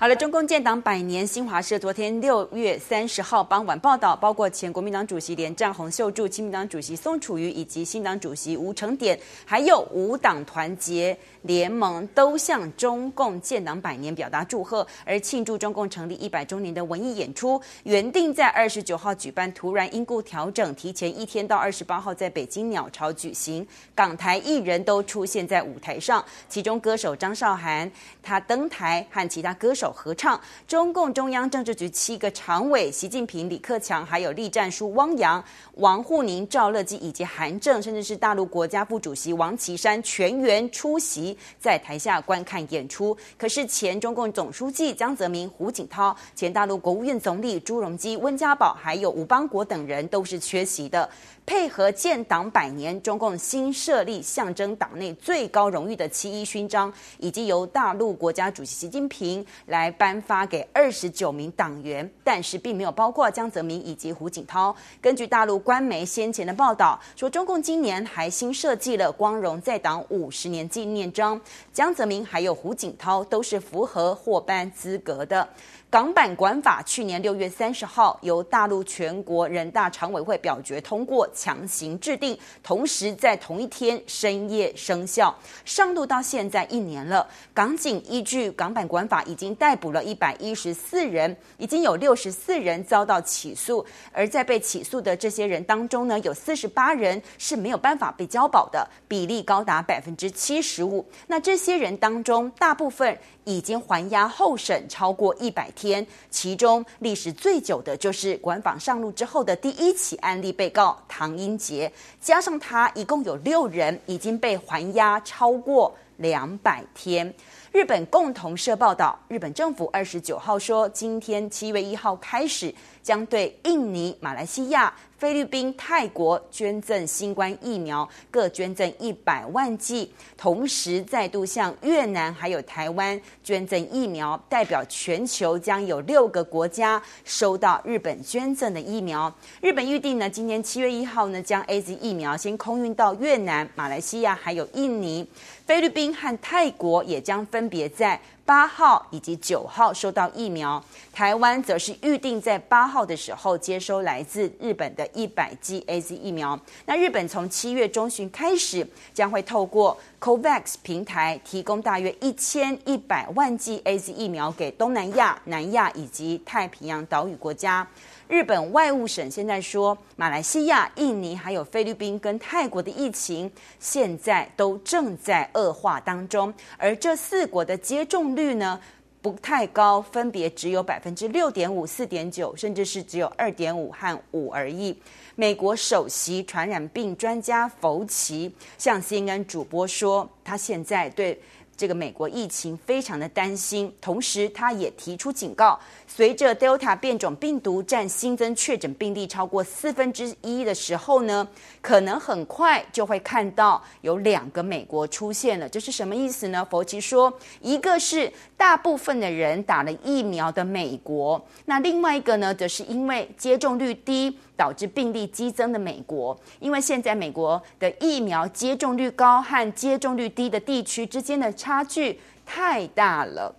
好了，中共建党百年，新华社昨天六月三十号傍晚报道，包括前国民党主席连战、洪秀柱、亲民党主席宋楚瑜以及新党主席吴成典，还有五党团结联盟都向中共建党百年表达祝贺，而庆祝中共成立一百周年的文艺演出，原定在二十九号举办，突然因故调整，提前一天到二十八号在北京鸟巢举行。港台艺人都出现在舞台上，其中歌手张韶涵他登台和其他歌手。合唱，中共中央政治局七个常委，习近平、李克强，还有栗战书、汪洋、王沪宁、赵乐际以及韩正，甚至是大陆国家副主席王岐山，全员出席在台下观看演出。可是前中共总书记江泽民、胡锦涛，前大陆国务院总理朱镕基、温家宝，还有吴邦国等人都是缺席的。配合建党百年，中共新设立象征党内最高荣誉的七一勋章，以及由大陆国家主席习近平来来颁发给二十九名党员，但是并没有包括江泽民以及胡锦涛。根据大陆官媒先前的报道，说中共今年还新设计了光荣在党五十年纪念章，江泽民还有胡锦涛都是符合获颁资格的。港版管法去年六月三十号由大陆全国人大常委会表决通过，强行制定，同时在同一天深夜生效。上路到现在一年了，港警依据港版管法已经逮捕了一百一十四人，已经有六十四人遭到起诉。而在被起诉的这些人当中呢，有四十八人是没有办法被交保的，比例高达百分之七十五。那这些人当中，大部分已经还押候审超过一百天，其中历史最久的就是管访上路之后的第一起案例被告唐英杰，加上他一共有六人已经被还押超过两百天。日本共同社报道，日本政府二十九号说，今天七月一号开始，将对印尼、马来西亚、菲律宾、泰国捐赠新冠疫苗，各捐赠一百万剂，同时再度向越南还有台湾捐赠疫苗，代表全球将有六个国家收到日本捐赠的疫苗。日本预定呢，今年七月一号呢，将 AZ 疫苗先空运到越南、马来西亚还有印尼。菲律宾和泰国也将分别在八号以及九号收到疫苗，台湾则是预定在八号的时候接收来自日本的一百剂 AZ 疫苗。那日本从七月中旬开始，将会透过 COVAX 平台提供大约一千一百万剂 AZ 疫苗给东南亚、南亚以及太平洋岛屿国家。日本外务省现在说，马来西亚、印尼还有菲律宾跟泰国的疫情现在都正在恶化当中，而这四国的接种率呢不太高，分别只有百分之六点五、四点九，甚至是只有二点五和五而已。美国首席传染病专家福奇向 CNN 主播说，他现在对。这个美国疫情非常的担心，同时他也提出警告，随着 Delta 变种病毒占新增确诊病例超过四分之一的时候呢，可能很快就会看到有两个美国出现了。这是什么意思呢？佛奇说，一个是大部分的人打了疫苗的美国，那另外一个呢，则是因为接种率低。导致病例激增的美国，因为现在美国的疫苗接种率高和接种率低的地区之间的差差距太大了。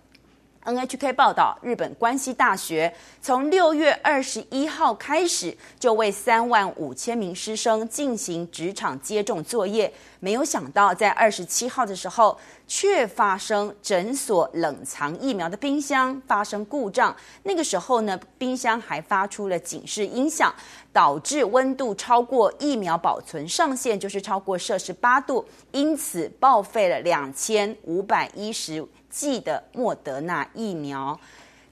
NHK 报道，日本关西大学从六月二十一号开始就为三万五千名师生进行职场接种作业，没有想到在二十七号的时候，却发生诊所冷藏疫苗的冰箱发生故障。那个时候呢，冰箱还发出了警示音响，导致温度超过疫苗保存上限，就是超过摄氏八度，因此报废了两千五百一十。剂的莫德纳疫苗。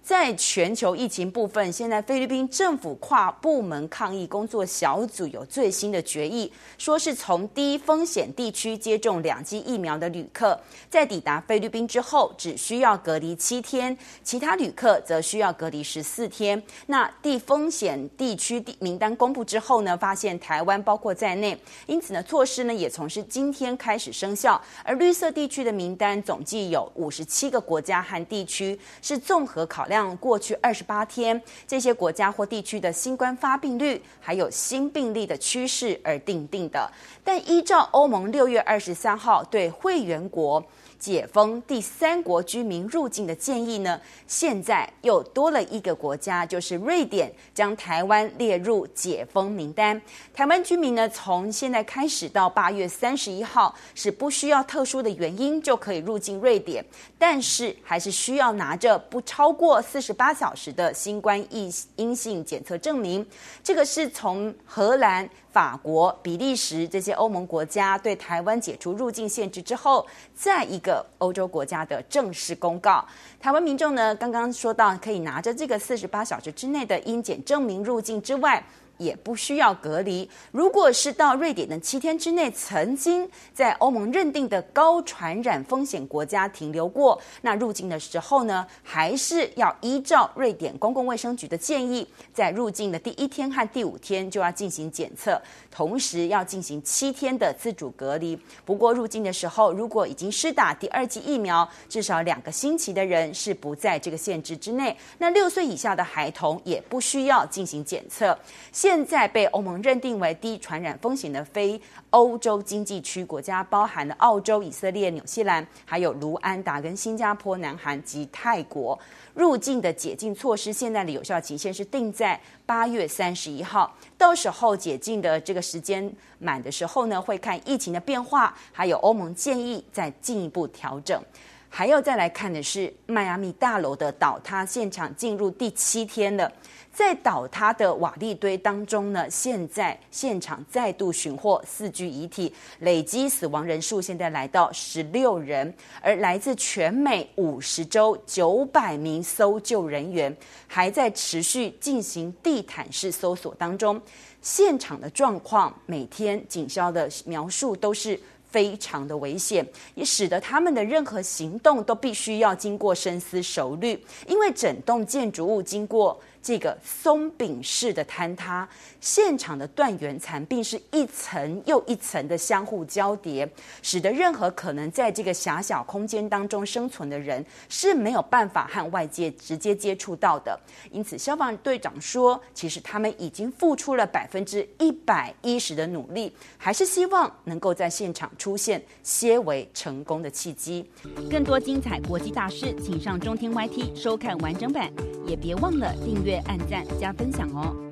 在全球疫情部分，现在菲律宾政府跨部门抗疫工作小组有最新的决议，说是从低风险地区接种两剂疫苗的旅客，在抵达菲律宾之后，只需要隔离七天；其他旅客则需要隔离十四天。那低风险地区名单公布之后呢，发现台湾包括在内，因此呢，措施呢也从是今天开始生效。而绿色地区的名单总计有五十七个国家和地区，是综合考量。像过去二十八天这些国家或地区的新冠发病率，还有新病例的趋势而定定的。但依照欧盟六月二十三号对会员国解封第三国居民入境的建议呢，现在又多了一个国家，就是瑞典，将台湾列入解封名单。台湾居民呢，从现在开始到八月三十一号，是不需要特殊的原因就可以入境瑞典，但是还是需要拿着不超过四十八小时的新冠疫阴性检测证明。这个是从荷兰。法国、比利时这些欧盟国家对台湾解除入境限制之后，再一个个欧洲国家的正式公告。台湾民众呢，刚刚说到可以拿着这个四十八小时之内的阴检证明入境之外。也不需要隔离。如果是到瑞典的七天之内曾经在欧盟认定的高传染风险国家停留过，那入境的时候呢，还是要依照瑞典公共卫生局的建议，在入境的第一天和第五天就要进行检测，同时要进行七天的自主隔离。不过入境的时候，如果已经施打第二剂疫苗至少两个星期的人是不在这个限制之内。那六岁以下的孩童也不需要进行检测。现现在被欧盟认定为低传染风险的非欧洲经济区国家，包含了澳洲、以色列、纽西兰，还有卢安达、跟新加坡、南韩及泰国。入境的解禁措施，现在的有效期限是定在八月三十一号。到时候解禁的这个时间满的时候呢，会看疫情的变化，还有欧盟建议再进一步调整。还要再来看的是迈阿密大楼的倒塌现场，进入第七天了。在倒塌的瓦砾堆当中呢，现在现场再度寻获四具遗体，累积死亡人数现在来到十六人，而来自全美五十州九百名搜救人员还在持续进行地毯式搜索当中。现场的状况，每天警消的描述都是非常的危险，也使得他们的任何行动都必须要经过深思熟虑，因为整栋建筑物经过。这个松饼式的坍塌，现场的断垣残壁是一层又一层的相互交叠，使得任何可能在这个狭小空间当中生存的人是没有办法和外界直接接触到的。因此，消防队长说，其实他们已经付出了百分之一百一十的努力，还是希望能够在现场出现些微成功的契机。更多精彩国际大事，请上中天 YT 收看完整版，也别忘了订阅阅。按赞加分享哦！